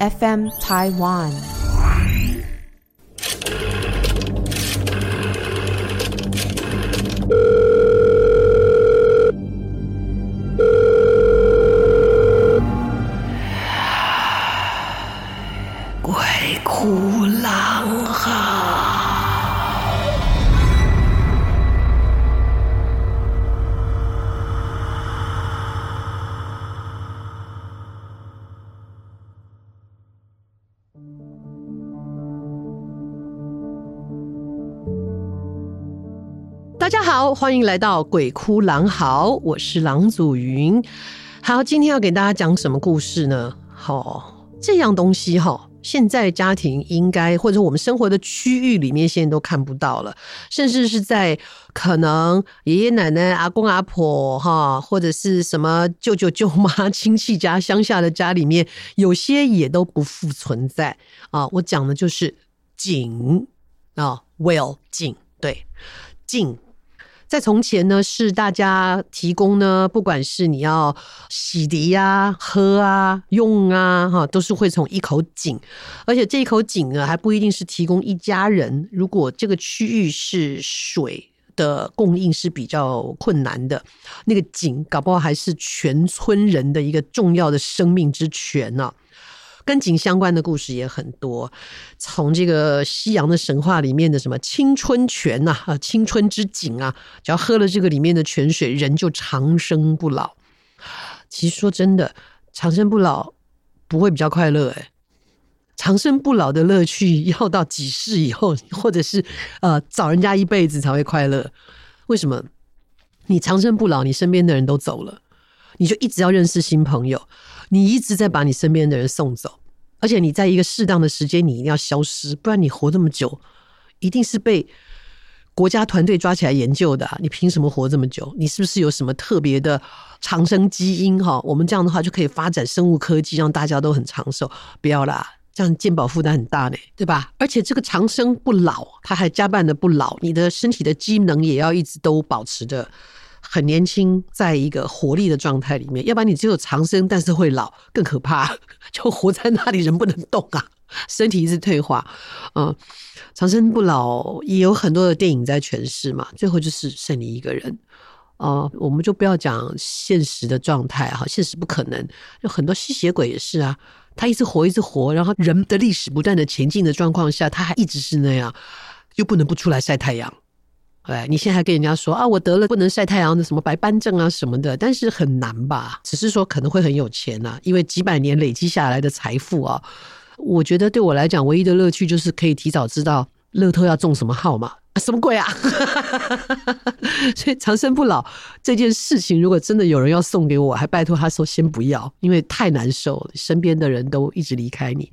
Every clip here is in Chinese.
FM Taiwan。好，欢迎来到鬼哭狼嚎，我是郎祖云。好，今天要给大家讲什么故事呢？好、哦，这样东西哈、哦，现在家庭应该或者我们生活的区域里面现在都看不到了，甚至是在可能爷爷奶奶、阿公阿婆哈，或者是什么舅舅舅妈亲戚家乡下的家里面，有些也都不复存在啊。我讲的就是井啊，well 井，对，井。在从前呢，是大家提供呢，不管是你要洗涤呀、喝啊、用啊，哈，都是会从一口井，而且这一口井呢，还不一定是提供一家人。如果这个区域是水的供应是比较困难的，那个井搞不好还是全村人的一个重要的生命之泉呢。跟井相关的故事也很多，从这个西洋的神话里面的什么青春泉呐啊，青春之井啊，只要喝了这个里面的泉水，人就长生不老。其实说真的，长生不老不会比较快乐哎，长生不老的乐趣要到几世以后，或者是呃早人家一辈子才会快乐。为什么？你长生不老，你身边的人都走了，你就一直要认识新朋友。你一直在把你身边的人送走，而且你在一个适当的时间，你一定要消失，不然你活这么久，一定是被国家团队抓起来研究的。你凭什么活这么久？你是不是有什么特别的长生基因？哈，我们这样的话就可以发展生物科技，让大家都很长寿。不要啦，这样健保负担很大呢，对吧？而且这个长生不老，它还加伴的不老，你的身体的机能也要一直都保持着。很年轻，在一个活力的状态里面，要不然你只有长生，但是会老，更可怕，就活在那里，人不能动啊，身体一直退化。嗯，长生不老也有很多的电影在诠释嘛，最后就是剩你一个人。哦、我们就不要讲现实的状态哈，现实不可能，有很多吸血鬼也是啊，他一直活，一直活，然后人的历史不断的前进的状况下，他还一直是那样，又不能不出来晒太阳。哎，你现在还跟人家说啊，我得了不能晒太阳的什么白斑症啊什么的，但是很难吧？只是说可能会很有钱呐、啊，因为几百年累积下来的财富啊，我觉得对我来讲，唯一的乐趣就是可以提早知道乐透要中什么号码，什么鬼啊？所以长生不老这件事情，如果真的有人要送给我，还拜托他说先不要，因为太难受了，身边的人都一直离开你。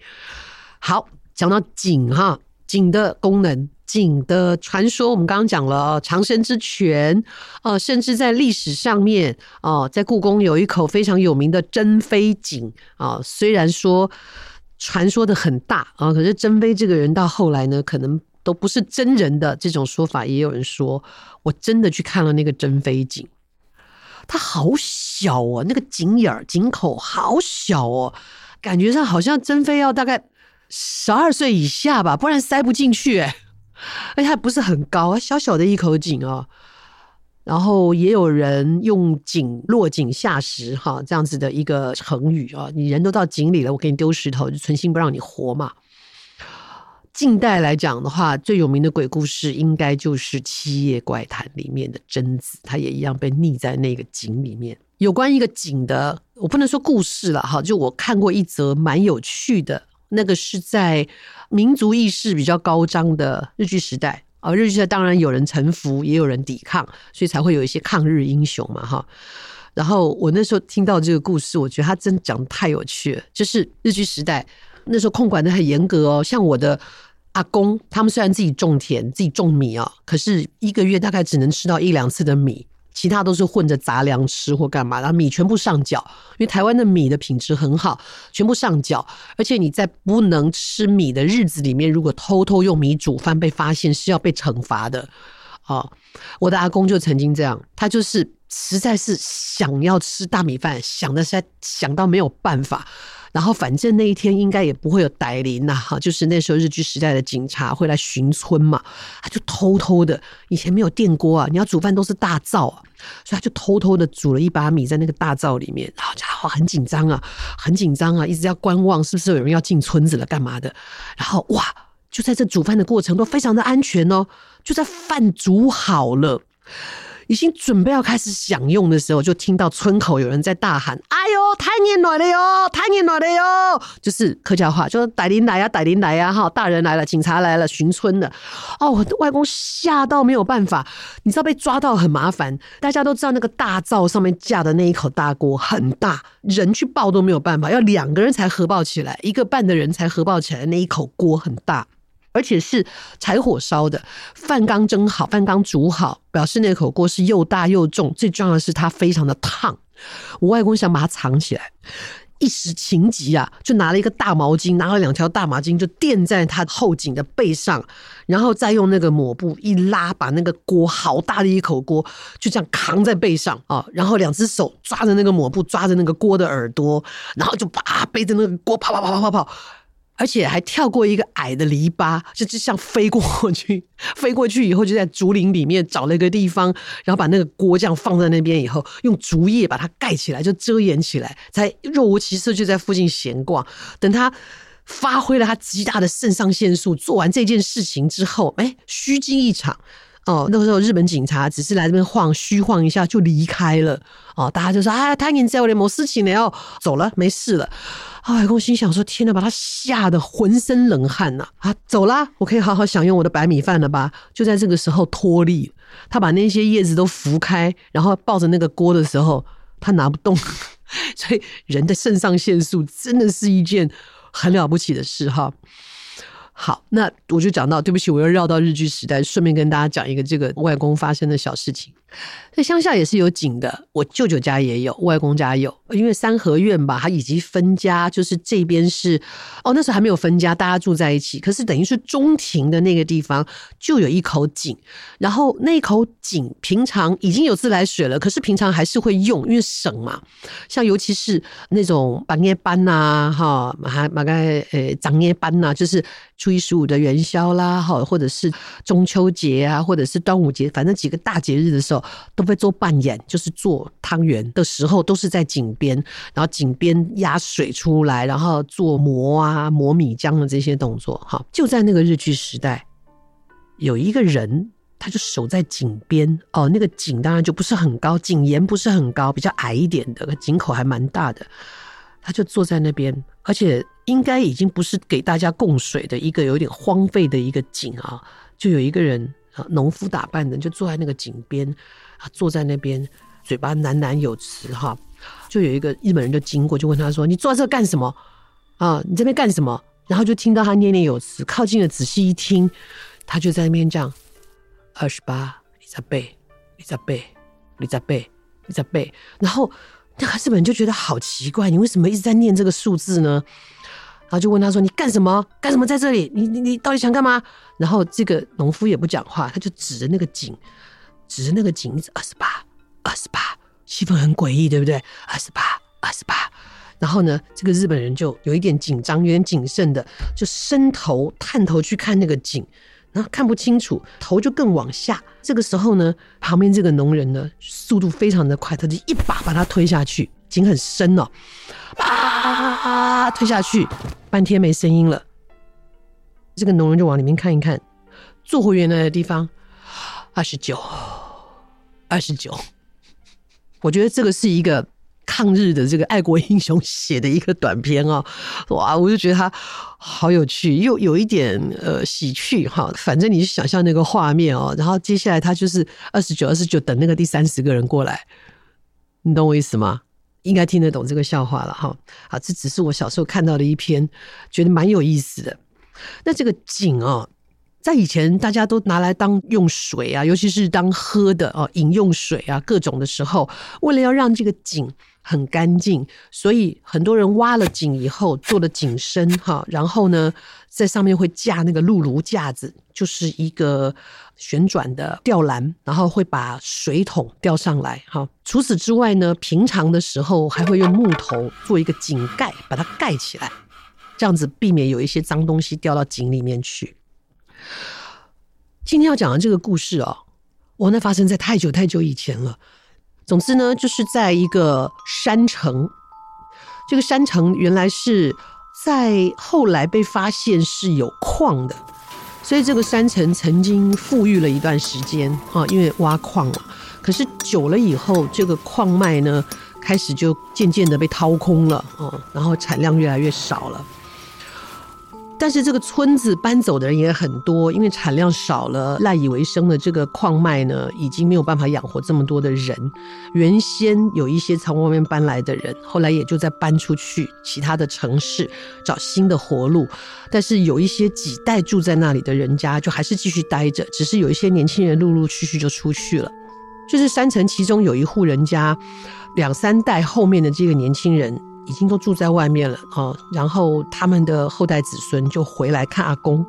好，讲到井哈，井的功能。井的传说，我们刚刚讲了长生之泉，呃，甚至在历史上面，哦、在故宫有一口非常有名的珍妃井啊、虽然说传说的很大啊、可是珍妃这个人到后来呢，可能都不是真人的这种说法，也有人说，我真的去看了那个珍妃井，它好小哦，那个井眼儿、井口好小哦，感觉上好像珍妃要大概十二岁以下吧，不然塞不进去哎。而且还不是很高，小小的一口井啊。然后也有人用“井落井下石”哈这样子的一个成语啊。你人都到井里了，我给你丢石头，就存心不让你活嘛。近代来讲的话，最有名的鬼故事应该就是《七夜怪谈》里面的贞子，她也一样被溺在那个井里面。有关一个井的，我不能说故事了哈，就我看过一则蛮有趣的。那个是在民族意识比较高涨的日据时代啊，日据时代当然有人臣服，也有人抵抗，所以才会有一些抗日英雄嘛，哈。然后我那时候听到这个故事，我觉得他真讲得太有趣了。就是日据时代那时候控管得很严格哦，像我的阿公，他们虽然自己种田、自己种米啊，可是一个月大概只能吃到一两次的米。其他都是混着杂粮吃或干嘛，然后米全部上缴，因为台湾的米的品质很好，全部上缴。而且你在不能吃米的日子里面，如果偷偷用米煮饭被发现，是要被惩罚的。哦，我的阿公就曾经这样，他就是实在是想要吃大米饭，想的实在想到没有办法，然后反正那一天应该也不会有歹灵呐，哈，就是那时候日据时代的警察会来巡村嘛，他就偷偷的，以前没有电锅啊，你要煮饭都是大灶啊，所以他就偷偷的煮了一把米在那个大灶里面，然后家伙很紧张啊，很紧张啊，一直要观望是不是有人要进村子了干嘛的，然后哇，就在这煮饭的过程都非常的安全哦，就在饭煮好了。已经准备要开始享用的时候，就听到村口有人在大喊：“哎呦，太热闹了哟，太热闹了哟！”就是客家话，就是“歹灵来呀，歹灵来呀！”哈，大人来了，警察来了，巡村的。哦，我外公吓到没有办法，你知道被抓到很麻烦。大家都知道那个大灶上面架的那一口大锅很大，人去抱都没有办法，要两个人才合抱起来，一个半的人才合抱起来。那一口锅很大。而且是柴火烧的，饭刚蒸好，饭刚煮好，表示那口锅是又大又重。最重要的是它非常的烫。我外公想把它藏起来，一时情急啊，就拿了一个大毛巾，拿了两条大毛巾，就垫在他后颈的背上，然后再用那个抹布一拉，把那个锅好大的一口锅就这样扛在背上啊，然后两只手抓着那个抹布，抓着那个锅的耳朵，然后就把背着那个锅跑跑跑跑跑跑。而且还跳过一个矮的篱笆，就就像飞过去，飞过去以后就在竹林里面找了一个地方，然后把那个锅这样放在那边以后，用竹叶把它盖起来，就遮掩起来，才若无其事就在附近闲逛。等他发挥了他极大的肾上腺素，做完这件事情之后，哎，虚惊一场。哦，那个时候日本警察只是来这边晃，虚晃一下就离开了。哦，大家就说：“哎，他已经在我的某事情了哦，走了，没事了。”啊，外公心想说：“天哪，把他吓得浑身冷汗呐！啊，走啦，我可以好好享用我的白米饭了吧？”就在这个时候脱力，他把那些叶子都拂开，然后抱着那个锅的时候，他拿不动。所以人的肾上腺素真的是一件很了不起的事哈。好，那我就讲到，对不起，我又绕到日剧时代，顺便跟大家讲一个这个外公发生的小事情。在乡下也是有井的，我舅舅家也有，外公家有。因为三合院吧，他以及分家，就是这边是哦，那时候还没有分家，大家住在一起。可是等于是中庭的那个地方就有一口井，然后那口井平常已经有自来水了，可是平常还是会用，因为省嘛。像尤其是那种半夜班呐，哈，马马该呃长夜班呐，就是初一十五的元宵啦，哈，或者是中秋节啊，或者是端午节，反正几个大节日的时候。都会做扮演，就是做汤圆的时候，都是在井边，然后井边压水出来，然后做磨啊磨米浆的这些动作。哈，就在那个日据时代，有一个人，他就守在井边。哦，那个井当然就不是很高，井沿不是很高，比较矮一点的，井口还蛮大的。他就坐在那边，而且应该已经不是给大家供水的一个有点荒废的一个井啊，就有一个人。农夫打扮的就坐在那个井边，啊，坐在那边，嘴巴喃喃有词哈。就有一个日本人就经过，就问他说：“你坐在这干什么？啊，你这边干什么？”然后就听到他念念有词，靠近了仔细一听，他就在那边这样：二十八，你在背，你在背，你在背，你在背。然后那个日本人就觉得好奇怪，你为什么一直在念这个数字呢？然后就问他说：“你干什么？干什么在这里？你你你到底想干嘛？”然后这个农夫也不讲话，他就指着那个井，指着那个井，二十八，二十八，气氛很诡异，对不对？二十八，二十八。然后呢，这个日本人就有一点紧张，有点谨慎的，就伸头探头去看那个井，然后看不清楚，头就更往下。这个时候呢，旁边这个农人呢，速度非常的快，他就一把把他推下去，井很深哦，啊，推下去。半天没声音了，这个农人就往里面看一看，坐回原来的地方，二十九，二十九。我觉得这个是一个抗日的这个爱国英雄写的一个短篇哦，哇，我就觉得他好有趣，又有一点呃喜剧哈。反正你就想象那个画面哦，然后接下来他就是二十九，二十九，等那个第三十个人过来，你懂我意思吗？应该听得懂这个笑话了哈，啊，这只是我小时候看到的一篇，觉得蛮有意思的。那这个井哦，在以前大家都拿来当用水啊，尤其是当喝的哦，饮用水啊，各种的时候，为了要让这个井很干净，所以很多人挖了井以后做了井深哈，然后呢，在上面会架那个辘轤架子，就是一个旋转的吊篮，然后会把水桶吊上来哈。除此之外呢，平常的时候还会用木头做一个井盖，把它盖起来，这样子避免有一些脏东西掉到井里面去。今天要讲的这个故事哦，我那发生在太久太久以前了。总之呢，就是在一个山城，这个山城原来是在后来被发现是有矿的，所以这个山城曾经富裕了一段时间啊，因为挖矿了。可是久了以后，这个矿脉呢，开始就渐渐的被掏空了啊，然后产量越来越少了。但是这个村子搬走的人也很多，因为产量少了，赖以为生的这个矿脉呢，已经没有办法养活这么多的人。原先有一些从外面搬来的人，后来也就在搬出去其他的城市找新的活路。但是有一些几代住在那里的人家，就还是继续待着，只是有一些年轻人陆陆续续就出去了。就是山城其中有一户人家，两三代后面的这个年轻人。已经都住在外面了哦，然后他们的后代子孙就回来看阿公，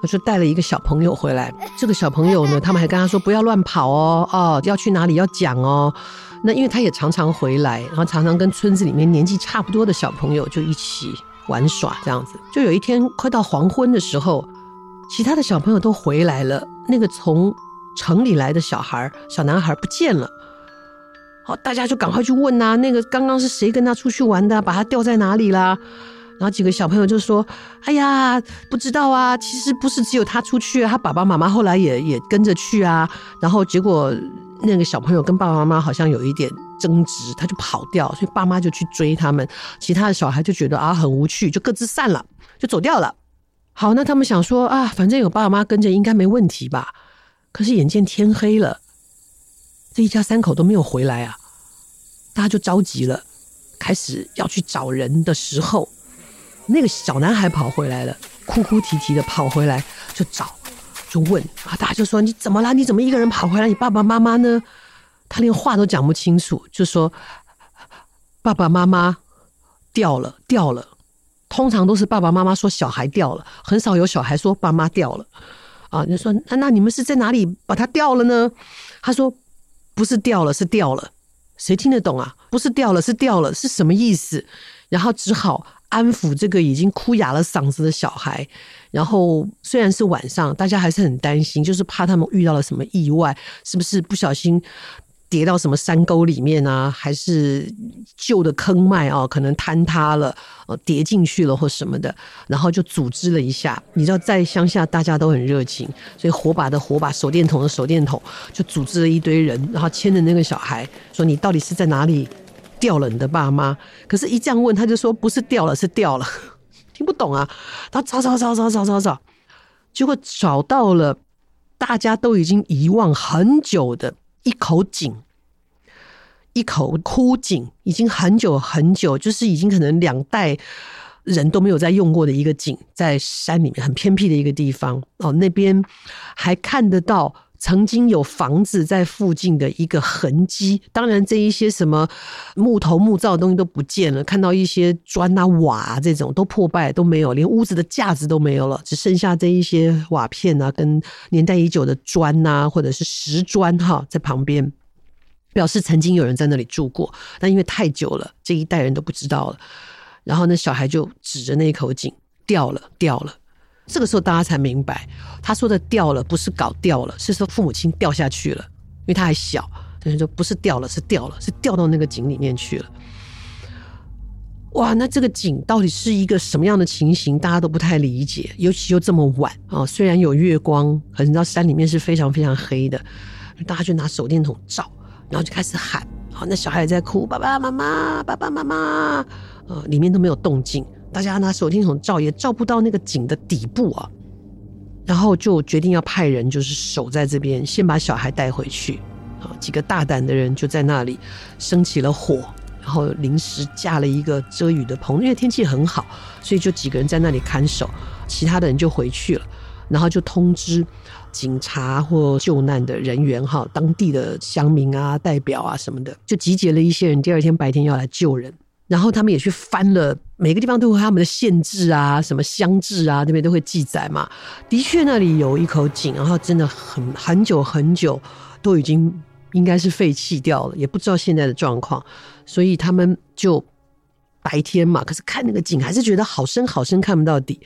他说带了一个小朋友回来。这个小朋友呢，他们还跟他说不要乱跑哦，哦，要去哪里要讲哦。那因为他也常常回来，然后常常跟村子里面年纪差不多的小朋友就一起玩耍，这样子。就有一天快到黄昏的时候，其他的小朋友都回来了，那个从城里来的小孩小男孩不见了。好，大家就赶快去问呐、啊，那个刚刚是谁跟他出去玩的？把他掉在哪里啦？然后几个小朋友就说：“哎呀，不知道啊，其实不是只有他出去，他爸爸妈妈后来也也跟着去啊。然后结果那个小朋友跟爸爸妈妈好像有一点争执，他就跑掉，所以爸妈就去追他们。其他的小孩就觉得啊很无趣，就各自散了，就走掉了。好，那他们想说啊，反正有爸爸妈妈跟着，应该没问题吧？可是眼见天黑了。”这一家三口都没有回来啊，大家就着急了，开始要去找人的时候，那个小男孩跑回来了，哭哭啼啼的跑回来就找，就问啊，大家就说你怎么了？你怎么一个人跑回来？你爸爸妈妈呢？他连话都讲不清楚，就说爸爸妈妈掉了，掉了。通常都是爸爸妈妈说小孩掉了，很少有小孩说爸妈掉了啊。你说那那你们是在哪里把他掉了呢？他说。不是掉了，是掉了，谁听得懂啊？不是掉了，是掉了，是什么意思？然后只好安抚这个已经哭哑了嗓子的小孩。然后虽然是晚上，大家还是很担心，就是怕他们遇到了什么意外，是不是不小心？跌到什么山沟里面啊？还是旧的坑脉啊？可能坍塌了，呃，跌进去了或什么的，然后就组织了一下。你知道，在乡下大家都很热情，所以火把的火把，手电筒的手电筒，就组织了一堆人，然后牵着那个小孩说：“你到底是在哪里掉了你的爸妈？”可是，一这样问，他就说：“不是掉了，是掉了。”听不懂啊？他找找找找找找找，结果找到了，大家都已经遗忘很久的。一口井，一口枯井，已经很久很久，就是已经可能两代人都没有再用过的一个井，在山里面很偏僻的一个地方哦。那边还看得到曾经有房子在附近的一个痕迹。当然，这一些什么木头木造的东西都不见了，看到一些砖啊瓦啊这种都破败都没有，连屋子的架子都没有了，只剩下这一些瓦片啊，跟年代已久的砖啊，或者是石砖哈，在旁边表示曾经有人在那里住过。但因为太久了，这一代人都不知道了。然后那小孩就指着那一口井，掉了，掉了。这个时候大家才明白，他说的掉了不是搞掉了，是说父母亲掉下去了，因为他还小，所以说不是掉了，是掉了，是掉到那个井里面去了。哇，那这个井到底是一个什么样的情形？大家都不太理解，尤其又这么晚啊，虽然有月光，可是你知道山里面是非常非常黑的，大家就拿手电筒照，然后就开始喊，好，那小孩也在哭，爸爸妈妈，爸爸妈妈，呃，里面都没有动静。大家拿手电筒照也照不到那个井的底部啊，然后就决定要派人，就是守在这边，先把小孩带回去。啊，几个大胆的人就在那里生起了火，然后临时架了一个遮雨的棚，因为天气很好，所以就几个人在那里看守，其他的人就回去了。然后就通知警察或救难的人员哈，当地的乡民啊、代表啊什么的，就集结了一些人，第二天白天要来救人。然后他们也去翻了每个地方都有他们的县志啊，什么乡志啊，那边都会记载嘛。的确，那里有一口井，然后真的很很久很久都已经应该是废弃掉了，也不知道现在的状况。所以他们就白天嘛，可是看那个井还是觉得好深好深，看不到底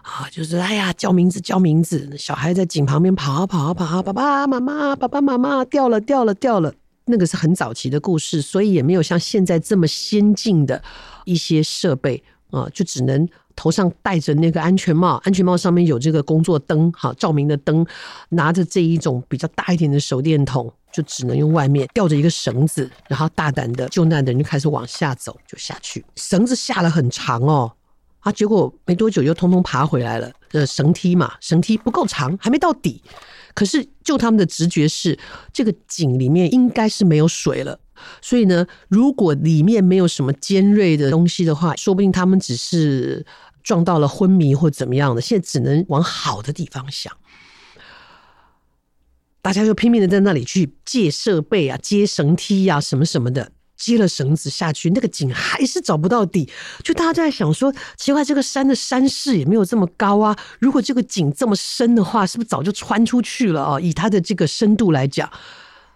啊。就是哎呀，叫名字叫名字，小孩在井旁边跑啊跑啊跑啊，爸爸妈妈爸爸妈妈掉了掉了掉了。那个是很早期的故事，所以也没有像现在这么先进的一些设备啊，就只能头上戴着那个安全帽，安全帽上面有这个工作灯，哈，照明的灯，拿着这一种比较大一点的手电筒，就只能用外面吊着一个绳子，然后大胆的救难的人就开始往下走，就下去，绳子下了很长哦，啊，结果没多久又通通爬回来了，呃，绳梯嘛，绳梯不够长，还没到底。可是，就他们的直觉是，这个井里面应该是没有水了。所以呢，如果里面没有什么尖锐的东西的话，说不定他们只是撞到了昏迷或怎么样的。现在只能往好的地方想。大家就拼命的在那里去借设备啊，接绳梯啊，什么什么的。接了绳子下去，那个井还是找不到底。就大家都在想说，奇怪，这个山的山势也没有这么高啊。如果这个井这么深的话，是不是早就穿出去了啊？以它的这个深度来讲，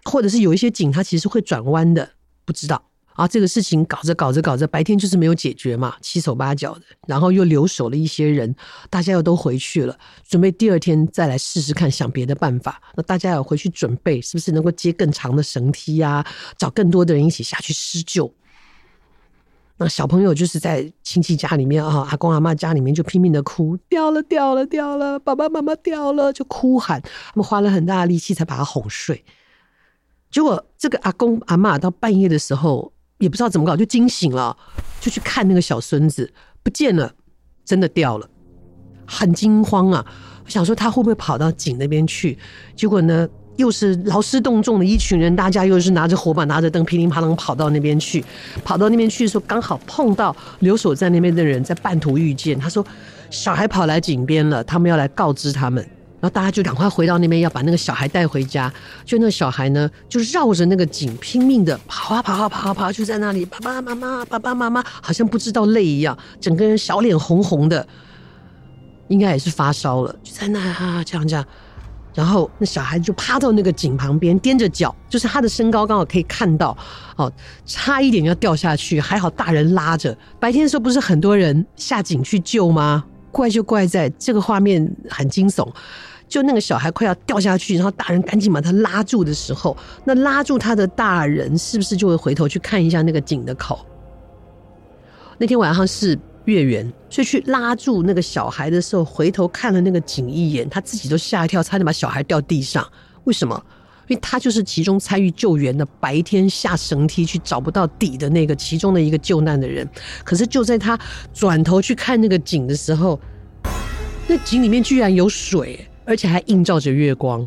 或者是有一些井它其实会转弯的，不知道。啊，这个事情搞着搞着搞着，白天就是没有解决嘛，七手八脚的，然后又留守了一些人，大家又都回去了，准备第二天再来试试看，想别的办法。那大家要回去准备，是不是能够接更长的绳梯呀？找更多的人一起下去施救。那小朋友就是在亲戚家里面啊，阿公阿妈家里面就拼命的哭，掉了掉了掉了，爸爸妈妈掉了，就哭喊。他们花了很大的力气才把他哄睡。结果这个阿公阿妈到半夜的时候。也不知道怎么搞，就惊醒了，就去看那个小孙子不见了，真的掉了，很惊慌啊！我想说他会不会跑到井那边去？结果呢，又是劳师动众的一群人，大家又是拿着火把、拿着灯，噼里啪啦跑到那边去。跑到那边去的时候，刚好碰到留守在那边的人，在半途遇见。他说：“小孩跑来井边了，他们要来告知他们。”然后大家就赶快回到那边，要把那个小孩带回家。就那个小孩呢，就绕着那个井拼命的跑啊跑啊跑啊跑，就在那里，爸爸妈妈，爸爸妈妈，好像不知道累一样，整个人小脸红红的，应该也是发烧了，就在那啊这样这样。然后那小孩就趴到那个井旁边，踮着脚，就是他的身高刚好可以看到，哦，差一点要掉下去，还好大人拉着。白天的时候不是很多人下井去救吗？怪就怪在这个画面很惊悚。就那个小孩快要掉下去，然后大人赶紧把他拉住的时候，那拉住他的大人是不是就会回头去看一下那个井的口？那天晚上是月圆，所以去拉住那个小孩的时候，回头看了那个井一眼，他自己都吓一跳，差点把小孩掉地上。为什么？因为他就是其中参与救援的，白天下绳梯去找不到底的那个其中的一个救难的人。可是就在他转头去看那个井的时候，那井里面居然有水。而且还映照着月光，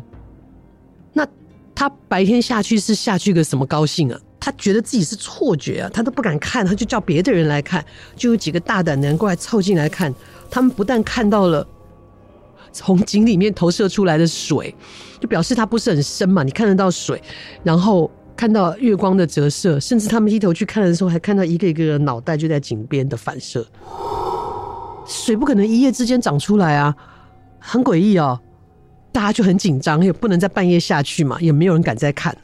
那他白天下去是下去个什么高兴啊？他觉得自己是错觉啊，他都不敢看，他就叫别的人来看，就有几个大胆的人过来凑进来看。他们不但看到了 从井里面投射出来的水，就表示它不是很深嘛，你看得到水，然后看到月光的折射，甚至他们低头去看的时候，还看到一个一个的脑袋就在井边的反射。水不可能一夜之间长出来啊，很诡异哦。大家就很紧张，也不能在半夜下去嘛，也没有人敢再看。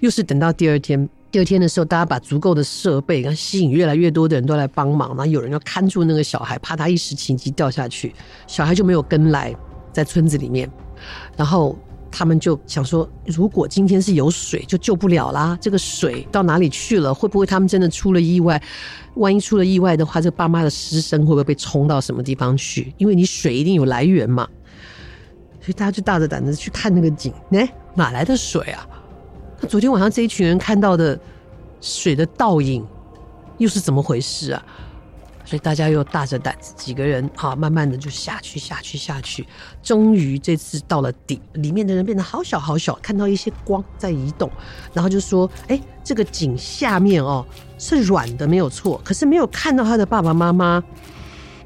又是等到第二天，第二天的时候，大家把足够的设备，然后吸引越来越多的人都来帮忙，然后有人要看住那个小孩，怕他一时情急掉下去，小孩就没有跟来，在村子里面。然后他们就想说，如果今天是有水，就救不了啦。这个水到哪里去了？会不会他们真的出了意外？万一出了意外的话，这爸妈的尸身会不会被冲到什么地方去？因为你水一定有来源嘛。所以大家就大着胆子去看那个井，哎，哪来的水啊？那昨天晚上这一群人看到的水的倒影，又是怎么回事啊？所以大家又大着胆子，几个人啊，慢慢的就下去，下去，下去。终于这次到了底，里面的人变得好小好小，看到一些光在移动，然后就说：“哎，这个井下面哦是软的，没有错，可是没有看到他的爸爸妈妈，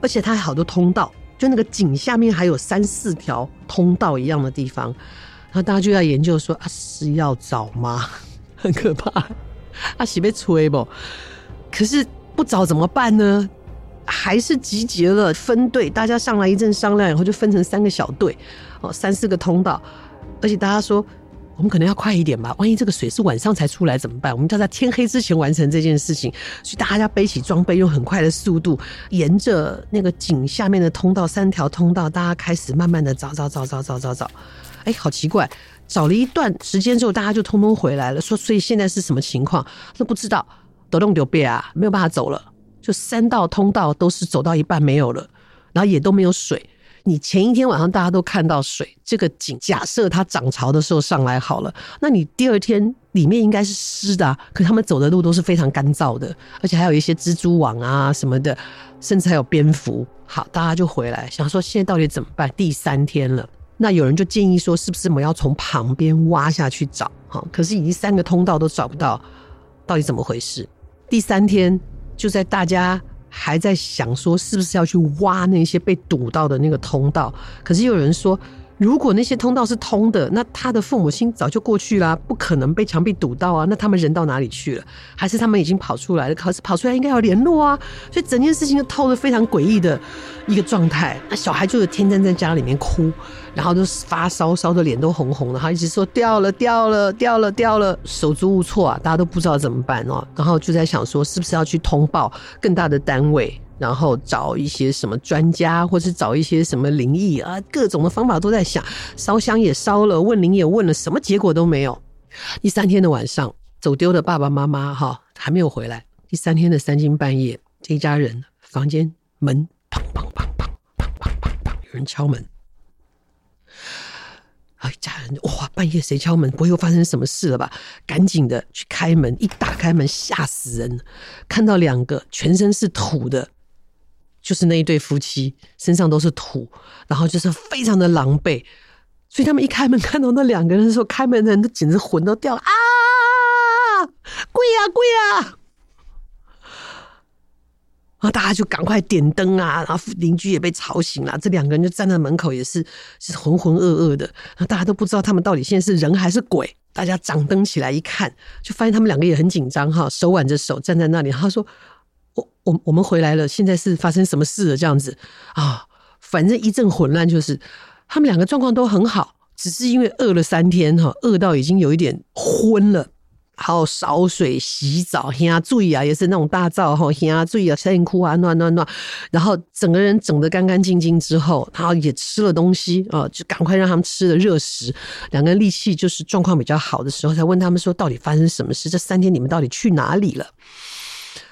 而且他还好多通道。”就那个井下面还有三四条通道一样的地方，然后大家就在研究说啊，是要找吗？很可怕，啊，是被吹不？可是不找怎么办呢？还是集结了分队，大家上来一阵商量以后，就分成三个小队，哦，三四个通道，而且大家说。我们可能要快一点吧，万一这个水是晚上才出来怎么办？我们就要在天黑之前完成这件事情，所以大家背起装备，用很快的速度，沿着那个井下面的通道，三条通道，大家开始慢慢的找找找找找找找。哎，好奇怪，找了一段时间之后，大家就通通回来了，说所以现在是什么情况？都不知道，都弄丢别啊，没有办法走了，就三道通道都是走到一半没有了，然后也都没有水。你前一天晚上大家都看到水，这个井假设它涨潮的时候上来好了，那你第二天里面应该是湿的啊，可他们走的路都是非常干燥的，而且还有一些蜘蛛网啊什么的，甚至还有蝙蝠。好，大家就回来想说现在到底怎么办？第三天了，那有人就建议说，是不是我们要从旁边挖下去找？好，可是已经三个通道都找不到，到底怎么回事？第三天就在大家。还在想说是不是要去挖那些被堵到的那个通道，可是又有人说，如果那些通道是通的，那他的父母亲早就过去了，不可能被墙壁堵到啊。那他们人到哪里去了？还是他们已经跑出来了？可是跑出来应该要联络啊。所以整件事情就透着非常诡异的一个状态。那小孩就是天天在家里面哭，然后就发烧，烧的脸都红红的，他一直说掉了，掉了，掉了，掉了，手足无措啊，大家都不知道怎么办哦。然后就在想说，是不是要去通报更大的单位？然后找一些什么专家，或是找一些什么灵异啊，各种的方法都在想。烧香也烧了，问灵也问了，什么结果都没有。第三天的晚上，走丢的爸爸妈妈哈还没有回来。第三天的三更半夜，这一家人房间门砰砰砰砰砰砰砰砰，有人敲门。啊，一家人哇，半夜谁敲门？不会又发生什么事了吧？赶紧的去开门，一打开门吓死人，看到两个全身是土的。就是那一对夫妻身上都是土，然后就是非常的狼狈，所以他们一开门看到那两个人的时候，开门的人都简直魂都掉了啊！鬼呀鬼呀！然后大家就赶快点灯啊，然后邻居也被吵醒了。这两个人就站在门口，也是是浑浑噩噩的，然后大家都不知道他们到底现在是人还是鬼。大家掌灯起来一看，就发现他们两个也很紧张哈，手挽着手站在那里。他说。我我我们回来了，现在是发生什么事了？这样子啊，反正一阵混乱，就是他们两个状况都很好，只是因为饿了三天哈，饿到已经有一点昏了。还有烧水洗澡，呀注意啊，也是那种大灶哈，呀注意啊，晒哭啊，暖暖暖，然后整个人整得干干净净之后，然后也吃了东西啊，就赶快让他们吃了热食。两个人力气就是状况比较好的时候，才问他们说，到底发生什么事？这三天你们到底去哪里了？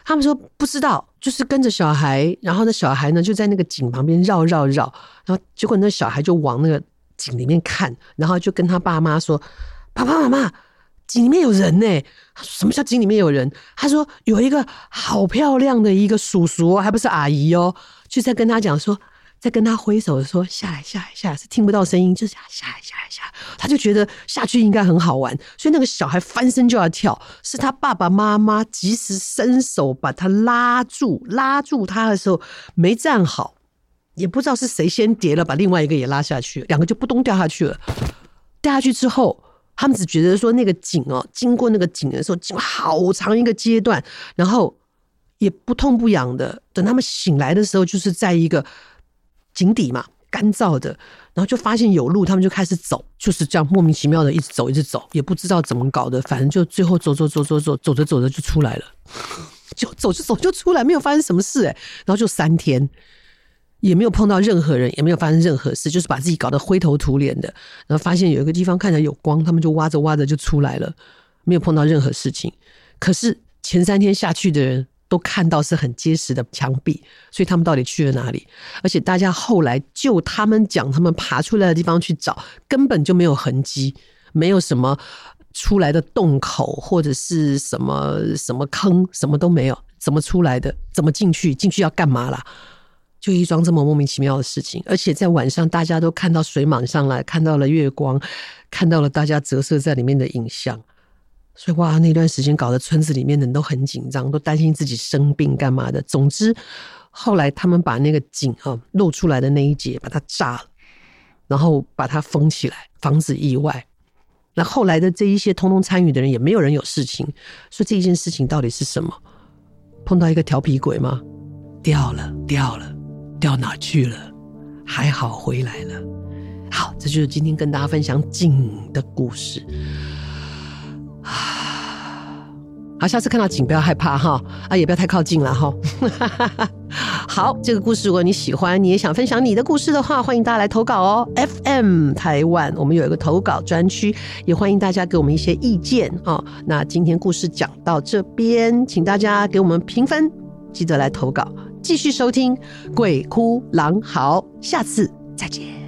他们说不知道，就是跟着小孩，然后那小孩呢就在那个井旁边绕绕绕，然后结果那小孩就往那个井里面看，然后就跟他爸妈说：“爸爸妈妈，井里面有人呢。”什么叫井里面有人？他说有一个好漂亮的一个叔叔，还不是阿姨哦，就在跟他讲说。在跟他挥手说下来下来下来，是听不到声音，就是下来下来下来，他就觉得下去应该很好玩，所以那个小孩翻身就要跳，是他爸爸妈妈及时伸手把他拉住，拉住他的时候没站好，也不知道是谁先跌了，把另外一个也拉下去，两个就扑通掉下去了。掉下去之后，他们只觉得说那个井哦，经过那个井的时候，经过好长一个阶段，然后也不痛不痒的。等他们醒来的时候，就是在一个。井底嘛，干燥的，然后就发现有路，他们就开始走，就是这样莫名其妙的一直走，一直走，也不知道怎么搞的，反正就最后走走走走走，走着走着就出来了，就走着走就出来，没有发生什么事哎，然后就三天也没有碰到任何人，也没有发生任何事，就是把自己搞得灰头土脸的，然后发现有一个地方看起来有光，他们就挖着挖着就出来了，没有碰到任何事情。可是前三天下去的人。都看到是很结实的墙壁，所以他们到底去了哪里？而且大家后来就他们讲，他们爬出来的地方去找，根本就没有痕迹，没有什么出来的洞口或者是什么什么坑，什么都没有。怎么出来的？怎么进去？进去要干嘛啦？就一桩这么莫名其妙的事情。而且在晚上，大家都看到水满上来，看到了月光，看到了大家折射在里面的影像。所以哇，那段时间搞得村子里面的人都很紧张，都担心自己生病干嘛的。总之，后来他们把那个井啊露出来的那一节把它炸了，然后把它封起来，防止意外。那后来的这一些通通参与的人也没有人有事情，所以这一件事情到底是什么？碰到一个调皮鬼吗？掉了，掉了，掉哪去了？还好回来了。好，这就是今天跟大家分享井的故事。啊 好，下次看到井不要害怕哈，啊，也不要太靠近了哈。好，这个故事如果你喜欢，你也想分享你的故事的话，欢迎大家来投稿哦。FM 台湾，我们有一个投稿专区，也欢迎大家给我们一些意见哦。那今天故事讲到这边，请大家给我们评分，记得来投稿，继续收听《鬼哭狼嚎》，下次再见。